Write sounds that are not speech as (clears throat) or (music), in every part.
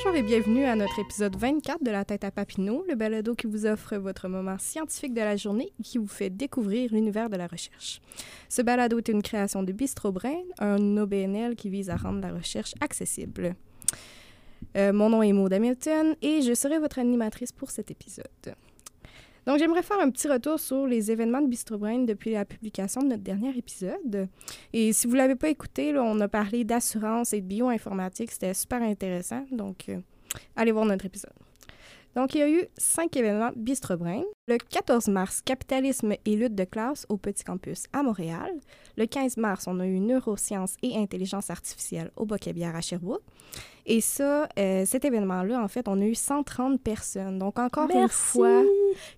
Bonjour et bienvenue à notre épisode 24 de La tête à Papineau, le balado qui vous offre votre moment scientifique de la journée et qui vous fait découvrir l'univers de la recherche. Ce balado est une création de Bistro Brain, un OBNL qui vise à rendre la recherche accessible. Euh, mon nom est Maud Hamilton et je serai votre animatrice pour cet épisode. Donc, j'aimerais faire un petit retour sur les événements de Bistro Brain depuis la publication de notre dernier épisode. Et si vous ne l'avez pas écouté, là, on a parlé d'assurance et de bioinformatique. C'était super intéressant. Donc, euh, allez voir notre épisode. Donc, il y a eu cinq événements Bistro Brain. Le 14 mars, capitalisme et lutte de classe au Petit Campus à Montréal. Le 15 mars, on a eu neurosciences et intelligence artificielle au Bocabière à Sherbrooke. Et ça, euh, cet événement-là, en fait, on a eu 130 personnes. Donc, encore une fois,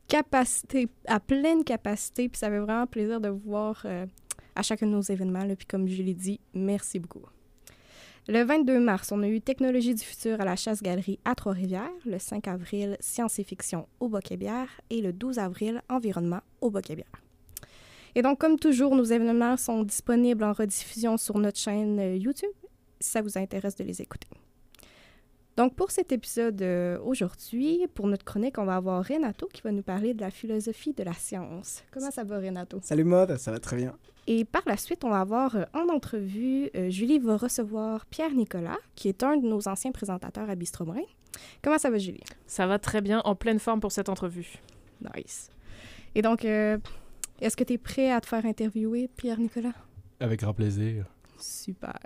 capacité, à pleine capacité. Puis ça fait vraiment plaisir de vous voir euh, à chacun de nos événements. Là. Puis comme je l'ai dit, merci beaucoup. Le 22 mars, on a eu Technologie du futur à la Chasse-Galerie à Trois-Rivières. Le 5 avril, Science et fiction au Bocabière. Et le 12 avril, Environnement au Bocabière. Et donc, comme toujours, nos événements sont disponibles en rediffusion sur notre chaîne euh, YouTube si ça vous intéresse de les écouter. Donc, pour cet épisode euh, aujourd'hui, pour notre chronique, on va avoir Renato qui va nous parler de la philosophie de la science. Comment ça va, Renato? Salut, Maud, ça va très bien. Et par la suite, on va avoir euh, en entrevue, euh, Julie va recevoir Pierre Nicolas, qui est un de nos anciens présentateurs à Bistrobrain. Comment ça va, Julie? Ça va très bien, en pleine forme pour cette entrevue. Nice. Et donc, est-ce que tu es prêt à te faire interviewer, Pierre Nicolas? Avec grand plaisir. Super.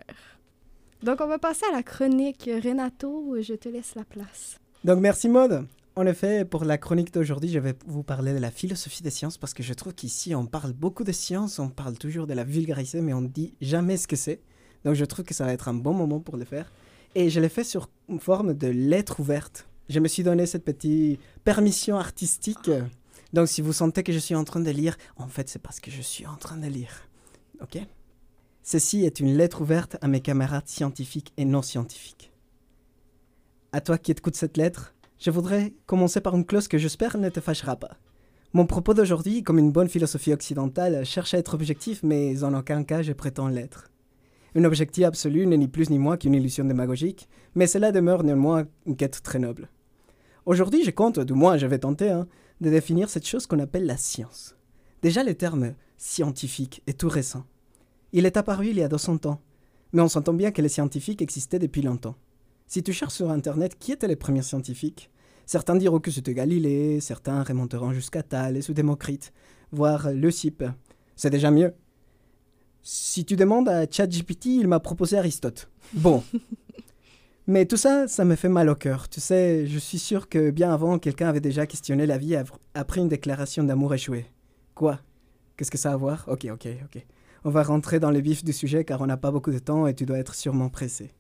Donc, on va passer à la chronique. Renato, je te laisse la place. Donc, merci Maud. En effet, pour la chronique d'aujourd'hui, je vais vous parler de la philosophie des sciences parce que je trouve qu'ici, on parle beaucoup de sciences, on parle toujours de la vulgarité, mais on ne dit jamais ce que c'est. Donc, je trouve que ça va être un bon moment pour le faire. Et je l'ai fait sur une forme de lettre ouverte. Je me suis donné cette petite permission artistique. Donc, si vous sentez que je suis en train de lire, en fait, c'est parce que je suis en train de lire. OK? Ceci est une lettre ouverte à mes camarades scientifiques et non scientifiques. À toi qui écoutes cette lettre, je voudrais commencer par une clause que j'espère ne te fâchera pas. Mon propos d'aujourd'hui, comme une bonne philosophie occidentale, cherche à être objectif, mais en aucun cas je prétends l'être. Une objectif absolu n'est ni plus ni moins qu'une illusion démagogique, mais cela demeure néanmoins une quête très noble. Aujourd'hui, je compte, du moins je vais tenter, hein, de définir cette chose qu'on appelle la science. Déjà, le terme scientifique est tout récent. Il est apparu il y a 200 ans, mais on s'entend bien que les scientifiques existaient depuis longtemps. Si tu cherches sur Internet qui étaient les premiers scientifiques, certains diront que c'était Galilée, certains remonteront jusqu'à Thalès ou Démocrite, voire Leucippe. C'est déjà mieux. Si tu demandes à ChatGPT, il m'a proposé Aristote. Bon. (laughs) Mais tout ça, ça me fait mal au cœur. Tu sais, je suis sûr que bien avant, quelqu'un avait déjà questionné la vie après une déclaration d'amour échouée. Quoi? Qu'est-ce que ça a à voir? Ok, ok, ok. On va rentrer dans le vif du sujet car on n'a pas beaucoup de temps et tu dois être sûrement pressé.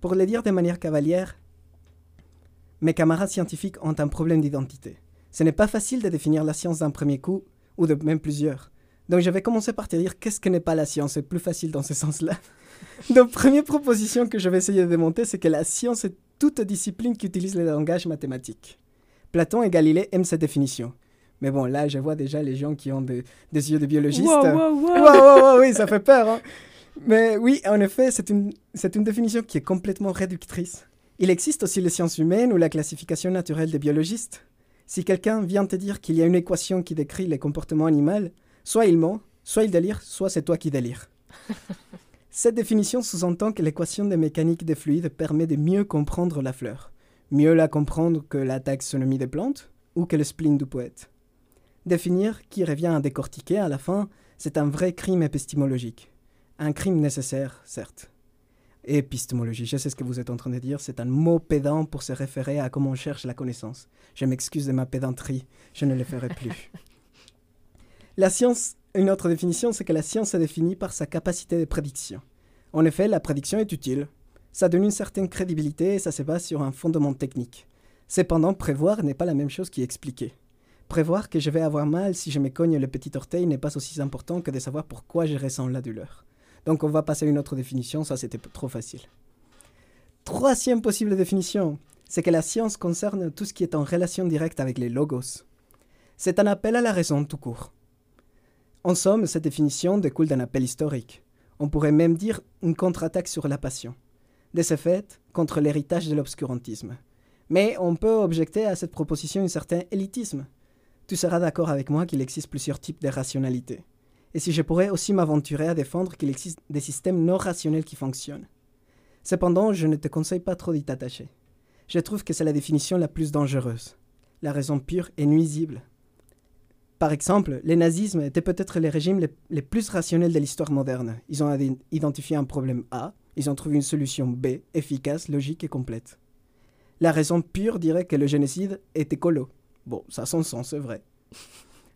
Pour le dire de manière cavalière, mes camarades scientifiques ont un problème d'identité. Ce n'est pas facile de définir la science d'un premier coup, ou de même plusieurs. Donc je vais commencer par te dire qu'est-ce que n'est pas la science, c'est plus facile dans ce sens-là. (laughs) Donc première proposition que je vais essayer de démonter, c'est que la science est toute discipline qui utilise le langage mathématique. Platon et Galilée aiment cette définition. Mais bon, là, je vois déjà les gens qui ont des yeux de biologistes. Wow, oui, ça fait peur. Hein. Mais oui, en effet, c'est une, une définition qui est complètement réductrice. Il existe aussi les sciences humaines ou la classification naturelle des biologistes. Si quelqu'un vient te dire qu'il y a une équation qui décrit les comportements animaux, soit il ment, soit il délire, soit c'est toi qui délire. (laughs) Cette définition sous-entend que l'équation des mécaniques des fluides permet de mieux comprendre la fleur, mieux la comprendre que la taxonomie des plantes ou que le spleen du poète. Définir, qui revient à décortiquer à la fin, c'est un vrai crime épistémologique. Un crime nécessaire, certes. Épistémologie, je sais ce que vous êtes en train de dire, c'est un mot pédant pour se référer à comment on cherche la connaissance. Je m'excuse de ma pédanterie, je ne le ferai plus. (laughs) la science, une autre définition, c'est que la science est définie par sa capacité de prédiction. En effet, la prédiction est utile. Ça donne une certaine crédibilité et ça se base sur un fondement technique. Cependant, prévoir n'est pas la même chose qu'expliquer. Prévoir que je vais avoir mal si je me cogne le petit orteil n'est pas aussi important que de savoir pourquoi je ressens la douleur. Donc on va passer à une autre définition, ça c'était trop facile. Troisième possible définition, c'est que la science concerne tout ce qui est en relation directe avec les logos. C'est un appel à la raison tout court. En somme, cette définition découle d'un appel historique. On pourrait même dire une contre-attaque sur la passion. de ce fait contre l'héritage de l'obscurantisme. Mais on peut objecter à cette proposition un certain élitisme. Tu seras d'accord avec moi qu'il existe plusieurs types de rationalité. Et si je pourrais aussi m'aventurer à défendre qu'il existe des systèmes non rationnels qui fonctionnent. Cependant, je ne te conseille pas trop d'y t'attacher. Je trouve que c'est la définition la plus dangereuse. La raison pure est nuisible. Par exemple, les nazismes étaient peut-être les régimes les, les plus rationnels de l'histoire moderne. Ils ont identifié un problème A, ils ont trouvé une solution B, efficace, logique et complète. La raison pure dirait que le génocide est écolo. Bon, ça a son sens, c'est vrai.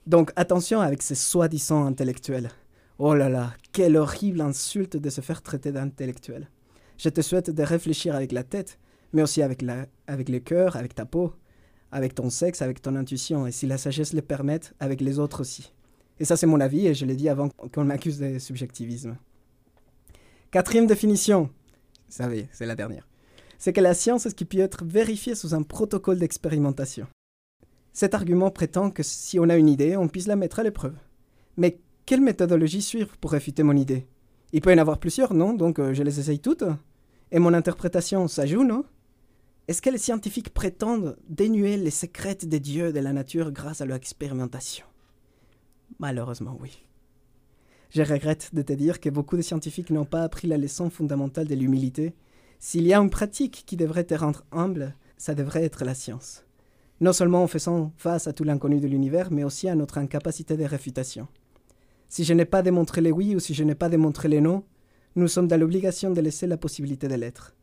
Donc attention avec ces soi-disant intellectuels. Oh là là, quelle horrible insulte de se faire traiter d'intellectuel. Je te souhaite de réfléchir avec la tête, mais aussi avec, la, avec le cœur, avec ta peau, avec ton sexe, avec ton intuition, et si la sagesse le permette, avec les autres aussi. Et ça, c'est mon avis, et je l'ai dit avant qu'on m'accuse de subjectivisme. Quatrième définition, vous savez, c'est la dernière, c'est que la science est ce qui peut être vérifié sous un protocole d'expérimentation. Cet argument prétend que si on a une idée, on puisse la mettre à l'épreuve. Mais quelle méthodologie suivre pour réfuter mon idée? Il peut y en avoir plusieurs, non? Donc euh, je les essaye toutes. Et mon interprétation, ça joue, non? Est-ce que les scientifiques prétendent dénuer les secrets des dieux de la nature grâce à leur expérimentation? Malheureusement, oui. Je regrette de te dire que beaucoup de scientifiques n'ont pas appris la leçon fondamentale de l'humilité. S'il y a une pratique qui devrait te rendre humble, ça devrait être la science. Non seulement en faisant face à tout l'inconnu de l'univers, mais aussi à notre incapacité de réfutation. Si je n'ai pas démontré les oui ou si je n'ai pas démontré les non, nous sommes dans l'obligation de laisser la possibilité de l'être.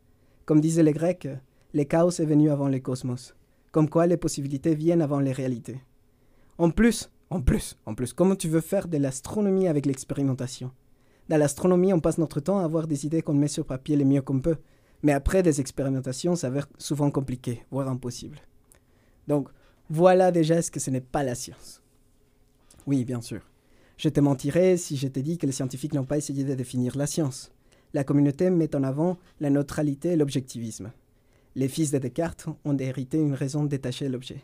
Comme disaient les Grecs, le chaos est venu avant le cosmos, comme quoi les possibilités viennent avant les réalités. En plus, en plus, en plus, comment tu veux faire de l'astronomie avec l'expérimentation? Dans l'astronomie, on passe notre temps à avoir des idées qu'on met sur papier le mieux qu'on peut, mais après des expérimentations s'avèrent souvent compliquées, voire impossibles. Donc, voilà déjà ce que ce n'est pas la science. Oui, bien sûr. Je te mentirais si je te dis que les scientifiques n'ont pas essayé de définir la science. La communauté met en avant la neutralité et l'objectivisme. Les fils de Descartes ont hérité une raison de détacher l'objet.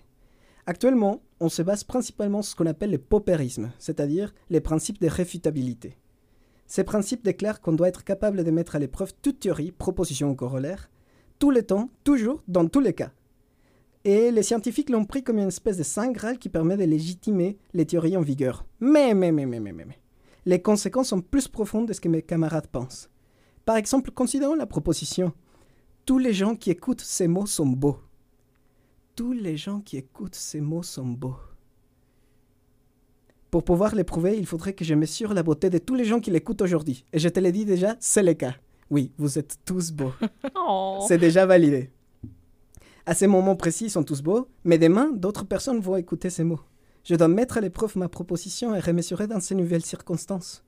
Actuellement, on se base principalement sur ce qu'on appelle le paupérisme, c'est-à-dire les principes de réfutabilité. Ces principes déclarent qu'on doit être capable de mettre à l'épreuve toute théorie, proposition ou corollaire, tout le temps, toujours, dans tous les cas. Et les scientifiques l'ont pris comme une espèce de saint graal qui permet de légitimer les théories en vigueur. Mais, mais, mais, mais, mais, mais, mais. Les conséquences sont plus profondes de ce que mes camarades pensent. Par exemple, considérons la proposition Tous les gens qui écoutent ces mots sont beaux. Tous les gens qui écoutent ces mots sont beaux. Pour pouvoir les prouver, il faudrait que je mesure la beauté de tous les gens qui l'écoutent aujourd'hui. Et je te l'ai dit déjà, c'est le cas. Oui, vous êtes tous beaux. (laughs) Oh. C'est déjà validé. À ces moments précis, ils sont tous beaux, mais demain, d'autres personnes vont écouter ces mots. Je dois mettre à l'épreuve ma proposition et remesurer dans ces nouvelles circonstances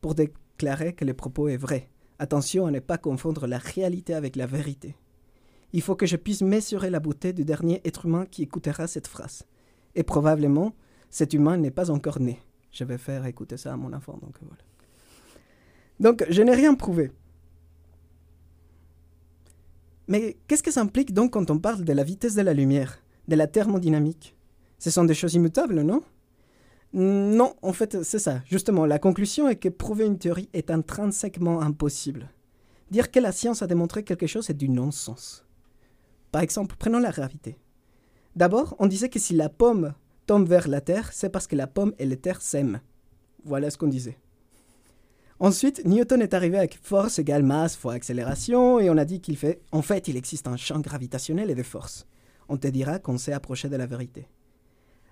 pour déclarer que le propos est vrai. Attention à ne pas confondre la réalité avec la vérité. Il faut que je puisse mesurer la beauté du dernier être humain qui écoutera cette phrase. Et probablement, cet humain n'est pas encore né. Je vais faire écouter ça à mon enfant, donc voilà. Donc, je n'ai rien prouvé. Mais qu'est-ce que ça implique donc quand on parle de la vitesse de la lumière, de la thermodynamique? Ce sont des choses immutables, non? Non, en fait, c'est ça. Justement, la conclusion est que prouver une théorie est intrinsèquement impossible. Dire que la science a démontré quelque chose est du non-sens. Par exemple, prenons la gravité. D'abord, on disait que si la pomme tombe vers la Terre, c'est parce que la pomme et la Terre s'aiment. Voilà ce qu'on disait. Ensuite, Newton est arrivé avec force égale masse fois accélération et on a dit qu'il fait, en fait, il existe un champ gravitationnel et de force. On te dira qu'on s'est approché de la vérité.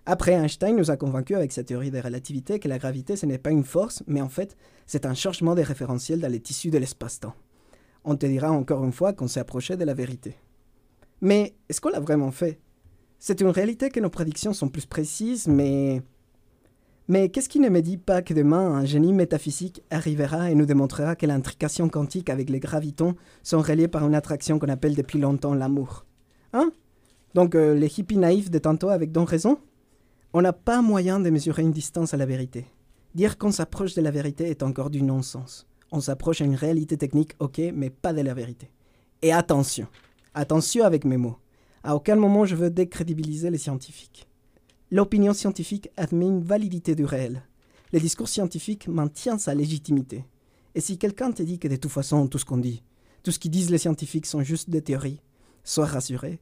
Après, Einstein nous a convaincus avec sa théorie de relativité que la gravité, ce n'est pas une force, mais en fait, c'est un changement des référentiels dans les tissus de l'espace-temps. On te dira encore une fois qu'on s'est approché de la vérité. Mais est-ce qu'on l'a vraiment fait? C'est une réalité que nos prédictions sont plus précises, mais mais qu'est-ce qui ne me dit pas que demain un génie métaphysique arrivera et nous démontrera que l'intrication quantique avec les gravitons sont reliées par une attraction qu'on appelle depuis longtemps l'amour Hein? Donc euh, les hippies naïfs de tantôt avec donc raison? On n'a pas moyen de mesurer une distance à la vérité. Dire qu'on s'approche de la vérité est encore du non-sens. On s'approche à une réalité technique, ok, mais pas de la vérité. Et attention, attention avec mes mots. À aucun moment je veux décrédibiliser les scientifiques. L'opinion scientifique admet une validité du réel. Le discours scientifique maintient sa légitimité. Et si quelqu'un te dit que de toute façon tout ce qu'on dit, tout ce qu'ils disent les scientifiques sont juste des théories, soient rassurés,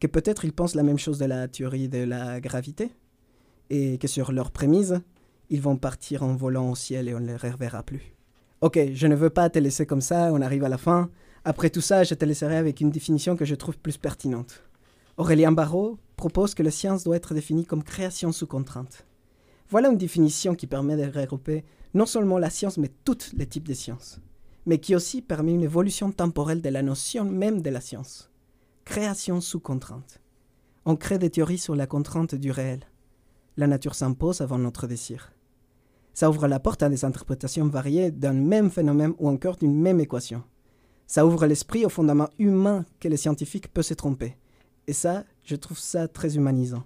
que peut-être ils pensent la même chose de la théorie de la gravité, et que sur leurs prémices, ils vont partir en volant au ciel et on ne les reverra plus. Ok, je ne veux pas te laisser comme ça, on arrive à la fin. Après tout ça, je te laisserai avec une définition que je trouve plus pertinente. Aurélien Barrault propose que la science doit être définie comme création sous contrainte. Voilà une définition qui permet de regrouper non seulement la science, mais tous les types de sciences, mais qui aussi permet une évolution temporelle de la notion même de la science. Création sous contrainte. On crée des théories sur la contrainte du réel. La nature s'impose avant notre désir. Ça ouvre la porte à des interprétations variées d'un même phénomène ou encore d'une même équation. Ça ouvre l'esprit au fondament humain que les scientifiques peuvent se tromper. Et ça, je trouve ça très humanisant.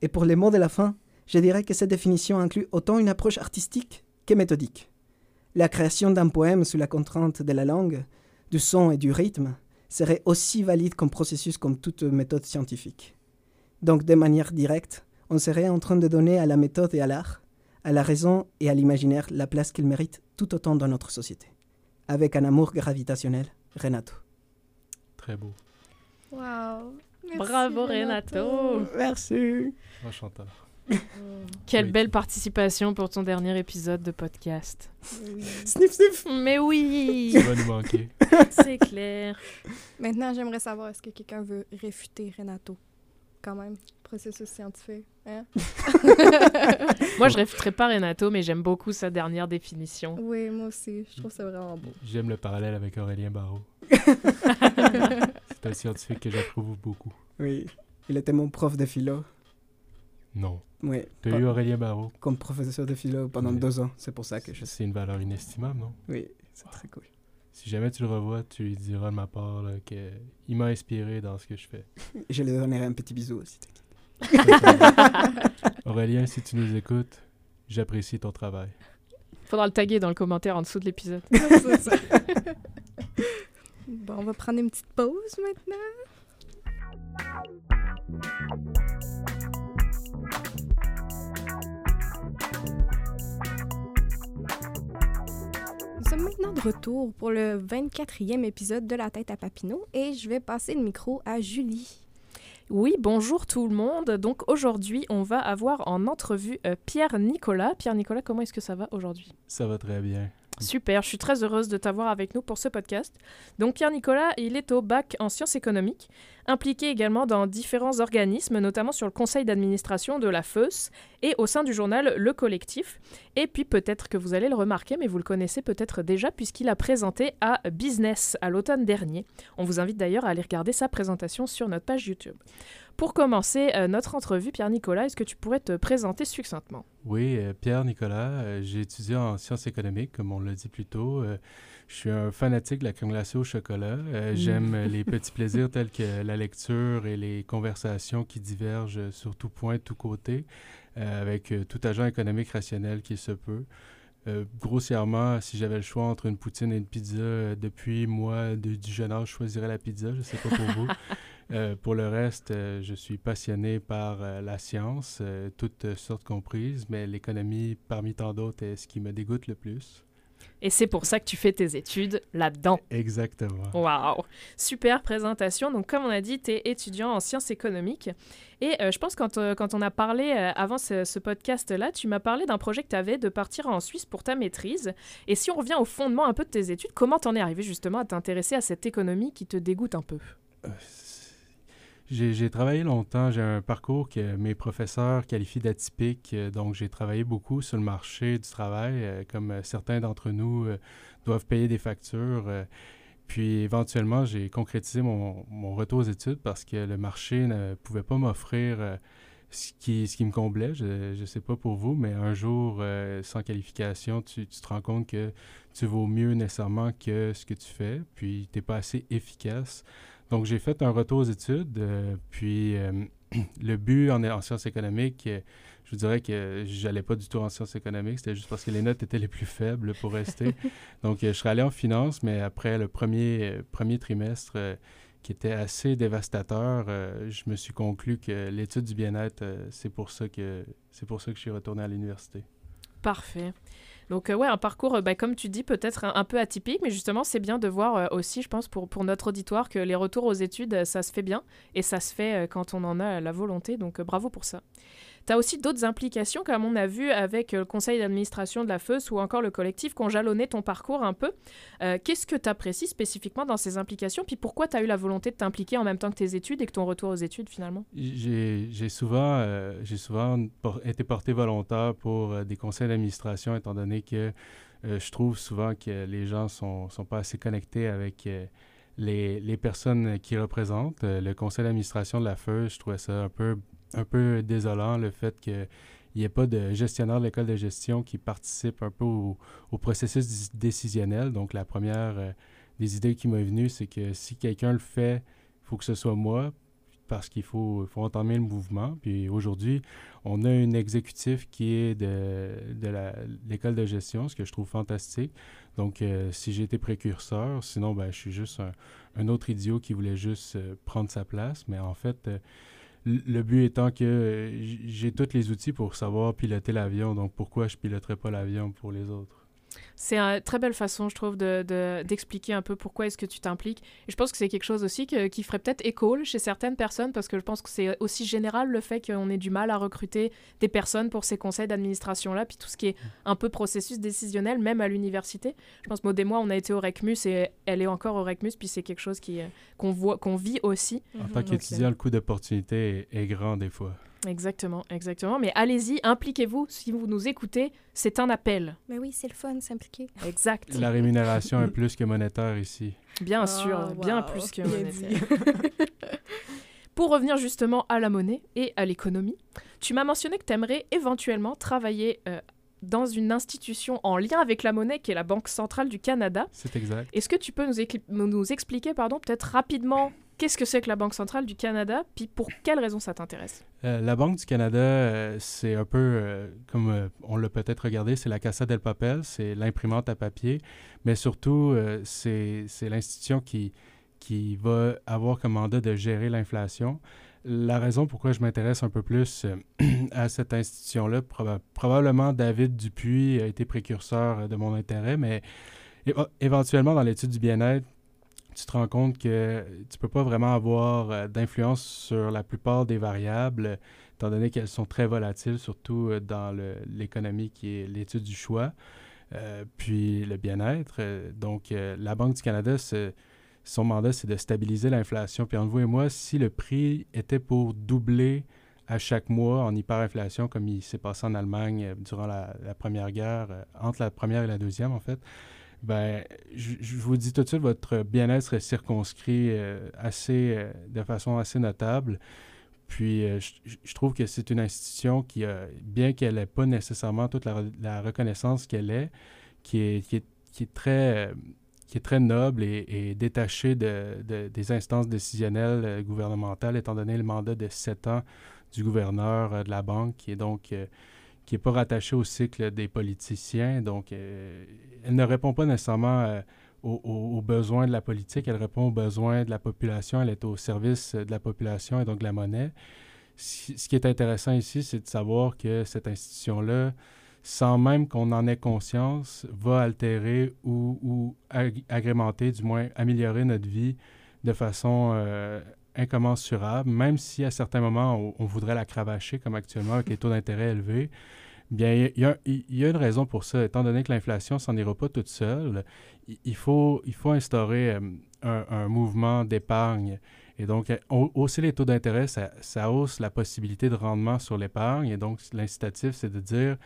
Et pour les mots de la fin, je dirais que cette définition inclut autant une approche artistique que méthodique. La création d'un poème sous la contrainte de la langue, du son et du rythme serait aussi valide comme processus comme toute méthode scientifique. Donc de manière directe, on serait en train de donner à la méthode et à l'art, à la raison et à l'imaginaire la place qu'ils méritent tout autant dans notre société. Avec un amour gravitationnel, Renato. Très beau. Wow. Merci, Bravo Renato. Merci. Enchanteur. (laughs) Quelle Oui. belle participation pour ton dernier épisode de podcast. Oui. (laughs) Sniff, sniff. Mais oui, Tu vas nous manquer. (laughs) c'est clair. Maintenant, j'aimerais savoir, est-ce que quelqu'un veut réfuter Renato? Quand même, processus scientifique. Hein? (laughs) Moi, je réfuterai pas Renato, mais j'aime beaucoup sa dernière définition. oui, moi aussi. Je trouve ça vraiment beau. J'aime le parallèle avec Aurélien Barrault. (laughs) C'est un scientifique que j'approuve beaucoup. Oui, il était mon prof de philo. Non. Oui, Tu as pas- eu Aurélien Barrault? comme professeur de philo pendant Oui. deux ans. C'est pour ça que je. C'est une valeur inestimable, non? Oui, c'est très cool. Si jamais tu le revois, tu lui diras de ma part là, que il m'a inspiré dans ce que je fais. (laughs) Je lui donnerai un petit bisou aussi. (laughs) Aurélien, si tu nous écoutes, j'apprécie ton travail. Faudra le taguer dans le commentaire en dessous de l'épisode. (laughs) C'est ça. bon, on va prendre une petite pause maintenant. Sommes maintenant de retour pour le 24e épisode de La tête à Papineau et je vais passer le micro à Julie. Oui, bonjour tout le monde. Donc aujourd'hui, on va avoir en entrevue euh, Pierre Nicolas. Pierre Nicolas, comment est-ce que ça va aujourd'hui? Ça va très bien. Super, je suis très heureuse de t'avoir avec nous pour ce podcast. Donc Pierre Nicolas, il est au bac en sciences économiques, impliqué également dans différents organismes, notamment sur le conseil d'administration de la FEUS et au sein du journal Le Collectif. Et puis peut-être que vous allez le remarquer, mais vous le connaissez peut-être déjà puisqu'il a présenté à Business à l'automne dernier. On vous invite d'ailleurs à aller regarder sa présentation sur notre page YouTube. Pour commencer euh, notre entrevue, Pierre Nicolas, est-ce que tu pourrais te présenter succinctement? Oui, euh, Pierre Nicolas, euh, j'ai étudié en sciences économiques, comme on l'a dit plus tôt. Je suis un fanatique de la crème glacée au chocolat. Euh, Mm. J'aime euh, les (laughs) petits plaisirs tels que la lecture et les conversations qui divergent sur tout point, tout côté, euh, avec tout agent économique rationnel qui se peut. Euh, grossièrement, si j'avais le choix entre une poutine et une pizza, depuis moi, de- du jeune âge, je choisirais la pizza. Je ne sais pas pour vous. (laughs) Euh, pour le reste, euh, je suis passionné par euh, la science, toutes sortes comprises, mais l'économie, parmi tant d'autres, est ce qui me dégoûte le plus. Et c'est pour ça que tu fais tes études là-dedans. Exactement. Waouh! Super présentation. Donc, comme on a dit, tu es étudiant en sciences économiques. Et euh, je pense quand, euh, quand on a parlé euh, avant ce, ce podcast-là, tu m'as parlé d'un projet que tu avais de partir en Suisse pour ta maîtrise. Et si on revient au fondement un peu de tes études, comment t'en es arrivé justement à t'intéresser à cette économie qui te dégoûte un peu? J'ai travaillé longtemps, j'ai un parcours que mes professeurs qualifient d'atypique, euh, donc j'ai travaillé beaucoup sur le marché du travail, euh, comme euh, certains d'entre nous doivent payer des factures. puis éventuellement, j'ai concrétisé mon, retour aux études parce que le marché ne pouvait pas m'offrir ce qui, me comblait. Je ne sais pas pour vous, mais un jour, sans qualification, tu, tu te rends compte que tu vaux mieux nécessairement que ce que tu fais, puis tu n'es pas assez efficace. Donc, j'ai fait un retour aux études, euh, puis euh, (clears throat) le but en, en sciences économiques, euh, je vous dirais que j'allais pas du tout en sciences économiques, c'était juste parce que les notes étaient les plus faibles pour rester. (laughs) Donc, je serais allé en finance, mais après le premier, premier trimestre, qui était assez dévastateur, je me suis conclu que l'étude du bien-être, c'est pour ça que c'est pour ça que je suis retourné à l'université. Parfait. Donc ouais, un parcours, bah, comme tu dis, peut-être un, peu atypique, mais justement, c'est bien de voir aussi, je pense, pour notre auditoire, que les retours aux études, ça se fait bien, et ça se fait quand on en a la volonté, donc bravo pour ça. Tu as aussi d'autres implications, comme on a vu avec le conseil d'administration de la FEUS ou encore le collectif, qui ont jalonné ton parcours un peu. Qu'est-ce que tu apprécies spécifiquement dans ces implications? Puis pourquoi tu as eu la volonté de t'impliquer en même temps que tes études et que ton retour aux études finalement? J'ai souvent, j'ai souvent été porté volontaire pour des conseils d'administration, étant donné que je trouve souvent que les gens ne sont, sont, pas assez connectés avec les, les, personnes qui représentent. le conseil d'administration de la FEUS, je trouvais ça un peu un peu désolant le fait qu'il n'y ait pas de gestionnaire de l'école de gestion qui participe un peu au, processus décisionnel. Donc, la première euh, des idées qui m'est venue, c'est que si quelqu'un le fait, il faut que ce soit moi, parce qu'il faut, faut entamer le mouvement. Puis aujourd'hui, on a un exécutif qui est de, de l'école de gestion, ce que je trouve fantastique. Donc, euh, si j'ai été précurseur, sinon, ben, je suis juste un, autre idiot qui voulait juste euh, prendre sa place. Mais en fait, le but étant que euh, j'ai tous les outils pour savoir piloter l'avion, donc pourquoi je piloterais pas l'avion pour les autres? C'est une très belle façon, je trouve, d'expliquer de, un peu pourquoi est-ce que tu t'impliques. Et je pense que c'est quelque chose aussi qui ferait peut-être écho chez certaines personnes, parce que je pense que c'est aussi général le fait qu'on ait du mal à recruter des personnes pour ces conseils d'administration-là, puis tout ce qui est un peu processus décisionnel, même à l'université. Je pense, Maud et moi, on a été au RECMUS et elle est encore au RECMUS, puis c'est quelque chose euh, qu'on voit, qu'on vit aussi. En tant qu'étudiant, le coût d'opportunité est grand des fois. Exactement, exactement. Mais allez-y, impliquez-vous. Si vous nous écoutez, c'est un appel. Mais oui, c'est le fun, s'impliquer. Exact. La rémunération est plus que monétaire ici. Bien sûr, oh, bien plus que monétaire. (laughs) Pour revenir justement à la monnaie et à l'économie, tu m'as mentionné que tu aimerais éventuellement travailler euh, dans une institution en lien avec la monnaie qui est la Banque centrale du Canada. C'est exact. Est-ce que tu peux nous, nous expliquer, pardon, peut-être rapidement Qu'est-ce que c'est que la Banque centrale du Canada, puis pour quelles raisons ça t'intéresse? Euh, la Banque du Canada, euh, c'est un peu, euh, comme on l'a peut-être regardé, c'est la Casa del Papel, c'est l'imprimante à papier, mais surtout, c'est l'institution qui, qui va avoir comme mandat de gérer l'inflation. La raison pourquoi je m'intéresse un peu plus (clears throat) à cette institution-là, probablement David Dupuis a été précurseur de mon intérêt, mais éventuellement dans l'étude du bien-être, tu te rends compte que tu peux pas vraiment avoir euh, d'influence sur la plupart des variables, étant donné qu'elles sont très volatiles, surtout euh, dans l'économie qui est l'étude du choix, euh, puis le bien-être. Donc, la Banque du Canada, son mandat, c'est de stabiliser l'inflation. Puis entre vous et moi, si le prix était pour doubler à chaque mois en hyperinflation, comme il s'est passé en Allemagne durant la Première Guerre, entre la Première et la Deuxième, en fait, ben, je, vous dis tout de suite, votre bien-être est circonscrit euh, assez, euh, de façon assez notable. Puis, euh, je, trouve que c'est une institution qui, bien qu'elle n'ait pas nécessairement toute la, reconnaissance qu'elle est, qui est, qui est, qui est, très, qui est très noble et, détachée de, des instances décisionnelles gouvernementales, étant donné le mandat de sept ans du gouverneur de la banque, qui est donc qui n'est pas rattachée au cycle des politiciens. Donc, euh, elle ne répond pas nécessairement euh, aux, besoins de la politique, elle répond aux besoins de la population, elle est au service de la population et donc de la monnaie. Ce qui est intéressant ici, c'est de savoir que cette institution-là, sans même qu'on en ait conscience, va altérer ou, agrémenter, du moins améliorer notre vie de façon euh, incommensurable, même si à certains moments on, on, voudrait la cravacher, comme actuellement avec les taux d'intérêt élevés. Bien, il y, a, une raison pour ça. Étant donné que l'inflation s'en ira pas toute seule, il faut, instaurer euh, un, mouvement d'épargne. Et donc, euh, hausser les taux d'intérêt, ça, hausse la possibilité de rendement sur l'épargne. Et donc, l'incitatif, c'est de dire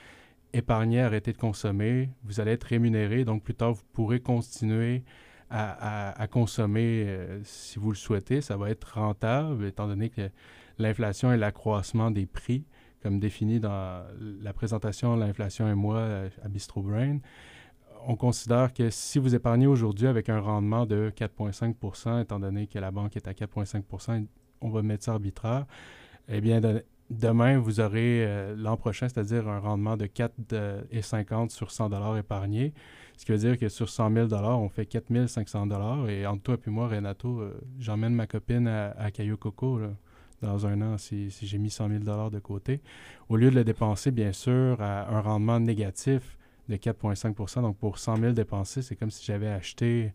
épargnez, arrêtez de consommer, vous allez être rémunéré. Donc, plus tard, vous pourrez continuer à, à, consommer euh, si vous le souhaitez. Ça va être rentable, étant donné que l'inflation et l'accroissement des prix comme défini dans la présentation L'inflation et moi à Bistro Brain, on considère que si vous épargnez aujourd'hui avec un rendement de 4,5% étant donné que la banque est à 4,5% on va mettre ça arbitraire, eh bien, demain, vous aurez euh, l'an prochain, c'est-à-dire un rendement de 4,50 sur 100 dollars épargnés, ce qui veut dire que sur 100 000 dollars, on fait 4 500 dollars. Et entre toi et moi, Renato, euh, j'emmène ma copine à, Caillou Coco. Dans un an si, j'ai mis 100 000 de côté. Au lieu de le dépenser, bien sûr, à un rendement négatif de 4,5% Donc, pour 100 000 dépensés, c'est comme si j'avais acheté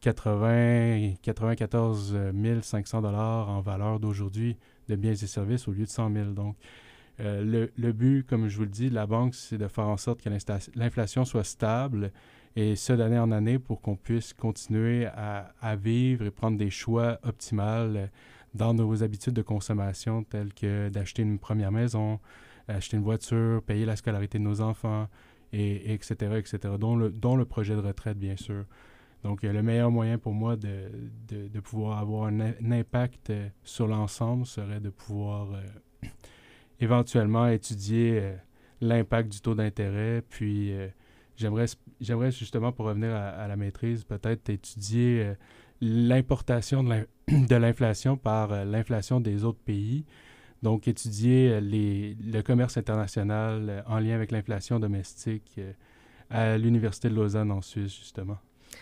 80, 94 500 dollars en valeur d'aujourd'hui de biens et services au lieu de 100 000. Donc, euh, le, but, comme je vous le dis, de la banque, c'est de faire en sorte que l'inflation soit stable et ce d'année en année pour qu'on puisse continuer à, à, vivre et prendre des choix optimaux dans nos habitudes de consommation, telles que d'acheter une première maison, acheter une voiture, payer la scolarité de nos enfants, et, etc., etc., dont le, dont le projet de retraite, bien sûr. Donc, le meilleur moyen pour moi de, de, pouvoir avoir un, impact euh, sur l'ensemble serait de pouvoir euh, éventuellement étudier euh, l'impact du taux d'intérêt. Puis, j'aimerais, j'aimerais justement, pour revenir à, la maîtrise, peut-être étudier l'importation de l'inflation par l'inflation des autres pays. Donc, étudier les, le commerce international en lien avec l'inflation domestique à l'Université de Lausanne en Suisse, justement.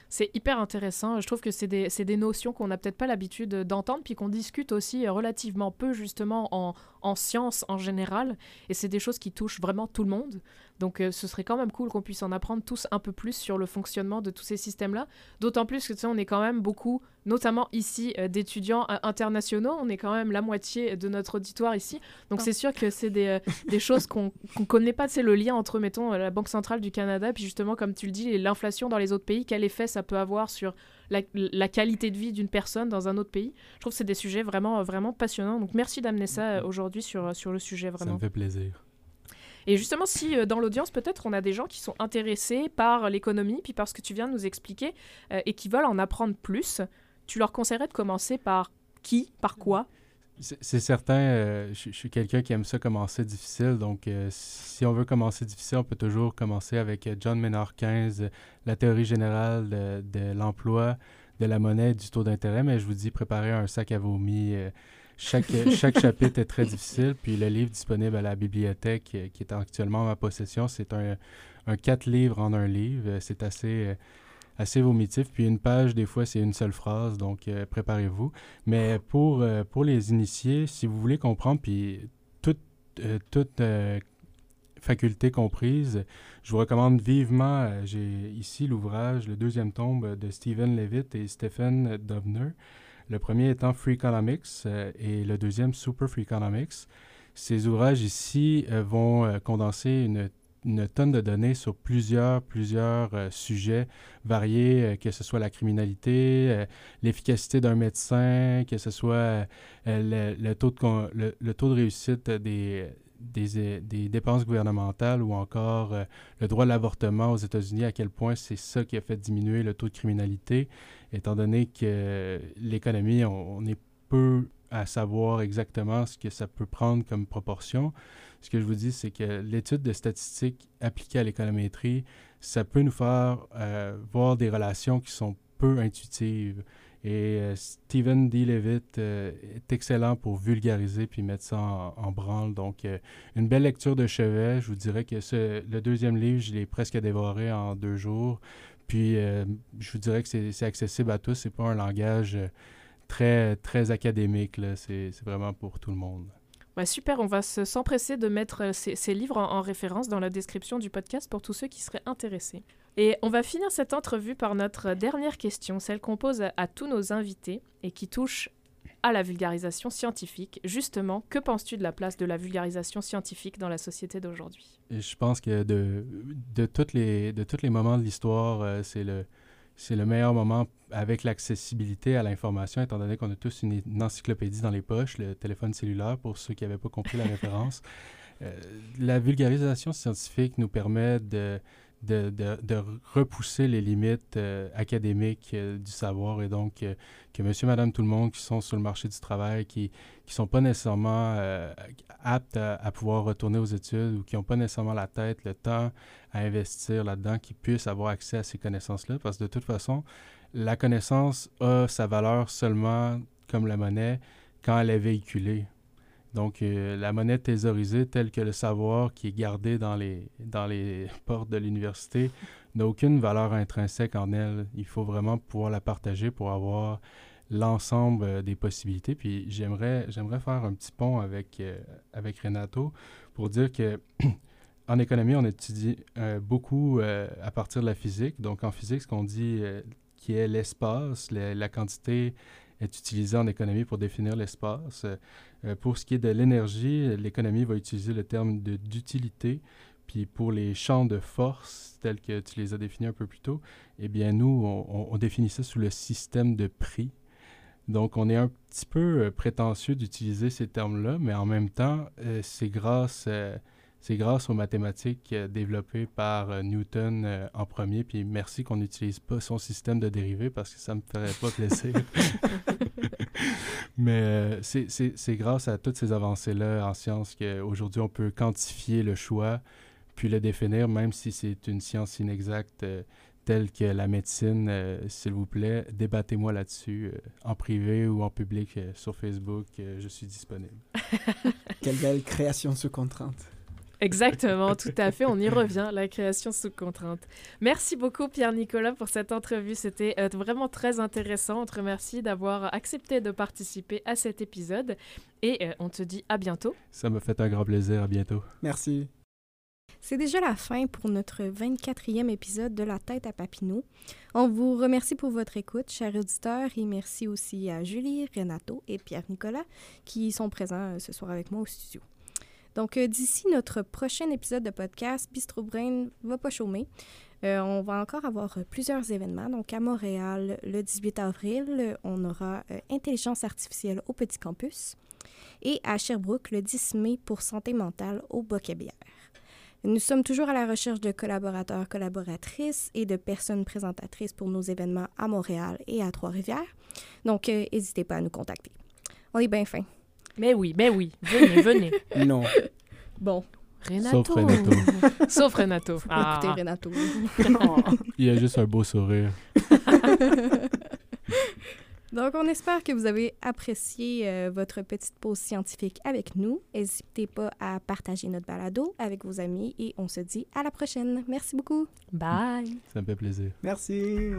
C'est hyper intéressant. Je trouve que c'est des, des, notions qu'on n'a peut-être pas l'habitude d'entendre, puis qu'on discute aussi relativement peu justement en, en sciences en général. Et c'est des choses qui touchent vraiment tout le monde. Donc euh, ce serait quand même cool qu'on puisse en apprendre tous un peu plus sur le fonctionnement de tous ces systèmes-là. D'autant plus que tu sais, on est quand même beaucoup, notamment ici, euh, d'étudiants euh, internationaux. On est quand même la moitié de notre auditoire ici. Donc c'est sûr que c'est des, des, choses qu'on ne connaît pas. C'est le lien entre, mettons, la Banque centrale du Canada, puis justement, comme tu le dis, l'inflation dans les autres pays, quel effet ça peut avoir sur la, la qualité de vie d'une personne dans un autre pays? Je trouve que c'est des sujets vraiment, vraiment passionnants. Donc merci d'amener ça aujourd'hui sur, sur le sujet, vraiment. Ça me fait plaisir. Et justement, si euh, dans l'audience, peut-être on a des gens qui sont intéressés par l'économie, puis par ce que tu viens de nous expliquer, euh, et qui veulent en apprendre plus, tu leur conseillerais de commencer par qui, par quoi? C'est certain, euh, je, suis quelqu'un qui aime ça commencer difficile. Donc, si on veut commencer difficile, on peut toujours commencer avec John Maynard 15, la théorie générale de, de l'emploi, de la monnaie, du taux d'intérêt. Mais je vous dis, préparez un sac à vomi chaque, chaque chapitre est très difficile. Puis le livre disponible à la bibliothèque, euh, qui est actuellement en ma possession, c'est un, un quatre livres en un livre. C'est assez, euh, assez vomitif. Puis une page, des fois, c'est une seule phrase. Donc, euh, préparez-vous. Mais pour, pour les initiés, si vous voulez comprendre, puis toute, toute faculté comprise, je vous recommande vivement, j'ai ici l'ouvrage, le deuxième tombe de Stephen Levitt et Stephen Dovner. Le premier étant Free Economics euh, et le deuxième Super Free Economics. Ces ouvrages ici euh, vont euh, condenser une, tonne de données sur plusieurs, plusieurs sujets variés, que ce soit la criminalité, l'efficacité d'un médecin, que ce soit le, le, taux de réussite des, des, dépenses gouvernementales ou encore le droit de l'avortement aux États-Unis, à quel point c'est ça qui a fait diminuer le taux de criminalité étant donné que l'économie, on, est peu à savoir exactement ce que ça peut prendre comme proportion. Ce que je vous dis, c'est que l'étude de statistiques appliquée à l'économétrie, ça peut nous faire euh, voir des relations qui sont peu intuitives. Et euh, Stephen D. Levitt euh, est excellent pour vulgariser puis mettre ça en, branle. Donc, une belle lecture de chevet. Je vous dirais que le deuxième livre, je l'ai presque dévoré en deux jours. Puis, euh, je vous dirais que c'est accessible à tous. C'est pas un langage euh, très, très académique. C'est vraiment pour tout le monde. Ouais, super, on va s'empresser de mettre euh, ces, livres en, référence dans la description du podcast pour tous ceux qui seraient intéressés. Et on va finir cette entrevue par notre dernière question, celle qu'on pose à tous nos invités et qui touche à la vulgarisation scientifique. Justement, que penses-tu de la place de la vulgarisation scientifique dans la société d'aujourd'hui? Je pense que de, de, toutes les, de tous les moments de l'histoire, euh, c'est le, c'est le meilleur moment avec l'accessibilité à l'information, étant donné qu'on a tous une, encyclopédie dans les poches, le téléphone cellulaire, pour ceux qui n'avaient pas compris la (laughs) référence. Euh, la vulgarisation scientifique nous permet de de, de, repousser les limites euh, académiques euh, du savoir et donc euh, que monsieur, madame, tout le monde qui sont sur le marché du travail, qui ne sont pas nécessairement aptes à, pouvoir retourner aux études ou qui n'ont pas nécessairement la tête, le temps à investir là-dedans, qui puissent avoir accès à ces connaissances-là parce que de toute façon, la connaissance a sa valeur seulement comme la monnaie quand elle est véhiculée. Donc, euh, la monnaie thésaurisée, telle que le savoir qui est gardé dans les, dans les (laughs) portes de l'université, n'a aucune valeur intrinsèque en elle. Il faut vraiment pouvoir la partager pour avoir l'ensemble euh, des possibilités. Puis, j'aimerais, j'aimerais faire un petit pont avec, euh, avec Renato pour dire que (clears throat) en économie, on étudie beaucoup à partir de la physique. Donc, en physique, ce qu'on dit qui est l'espace, la, la quantité est utilisée en économie pour définir l'espace. Euh, pour ce qui est de l'énergie, l'économie va utiliser le terme de- d'utilité. Puis pour les champs de force, tels que tu les as définis un peu plus tôt, eh bien, nous, on, on- définit ça sous le système de prix. Donc, on est un petit peu euh, prétentieux d'utiliser ces termes-là, mais en même temps, euh, c'est grâce, c'est grâce aux mathématiques euh, développées par euh, Newton euh, en premier. Puis merci qu'on n'utilise pas son système de dérivés parce que ça me ferait pas plaisir. (laughs) mais c'est- c'est c'est grâce à toutes ces avancées-là en sciences qu'aujourd'hui, on peut quantifier le choix puis le définir, même si c'est une science inexacte. euh, telle que la médecine, euh, s'il vous plaît, débattez-moi là-dessus, euh, en privé ou en public sur Facebook, je suis disponible. (laughs) Quelle belle création sous contrainte. Exactement, (laughs) tout à fait. On y revient, la création sous contrainte. Merci beaucoup, Pierre-Nicolas, pour cette entrevue. C'était euh, vraiment très intéressant. On te remercie d'avoir accepté de participer à cet épisode. Et euh, on te dit à bientôt. Ça me fait un grand plaisir, à bientôt. Merci. C'est déjà la fin pour notre 24e épisode de La tête à Papineau. On vous remercie pour votre écoute, chers auditeurs, et merci aussi à Julie, Renato et Pierre-Nicolas qui sont présents euh, ce soir avec moi au studio. Donc, euh, d'ici notre prochain épisode de podcast, Bistro Brain va pas chômer. Euh, on va encore avoir euh, plusieurs événements. Donc, à Montréal, le 18 avril, on aura Intelligence artificielle au Petit Campus. Et à Sherbrooke, le 10 mai, pour Santé mentale au Bocabière. Nous sommes toujours à la recherche de collaborateurs, collaboratrices et de personnes présentatrices pour nos événements à Montréal et à Trois-Rivières. Donc, n'hésitez pas à nous contacter. On est bien fin. Mais oui, mais oui, venez, venez. (laughs) Non. Bon, Renato. Sauf Renato. (laughs) Sauf Renato. faut Ah. écouter Renato. (laughs) Il y a juste un beau sourire. Donc, on espère que vous avez apprécié euh, votre petite pause scientifique avec nous. N'hésitez pas à partager notre balado avec vos amis et on se dit à la prochaine. Merci beaucoup. Bye. Ça me fait plaisir. Merci.